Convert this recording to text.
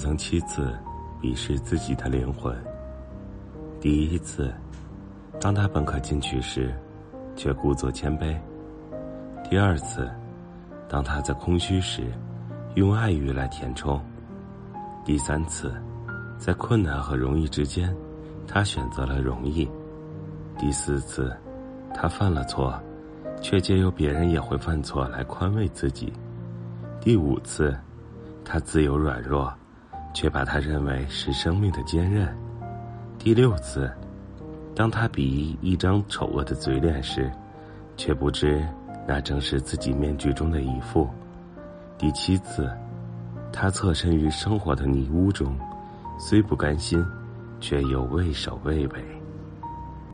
曾七次鄙视自己的灵魂。第一次，当他本可进取时，却故作谦卑；第二次，当他在空虚时，用爱欲来填充；第三次，在困难和容易之间，他选择了容易；第四次，他犯了错，却借由别人也会犯错来宽慰自己；第五次，他自由软弱，却把他认为是生命的坚韧；第六次。当他鄙夷一张丑恶的嘴脸时，却不知那正是自己面具中的一副。第七次，他侧身于生活的泥污中，虽不甘心，却又畏首畏尾。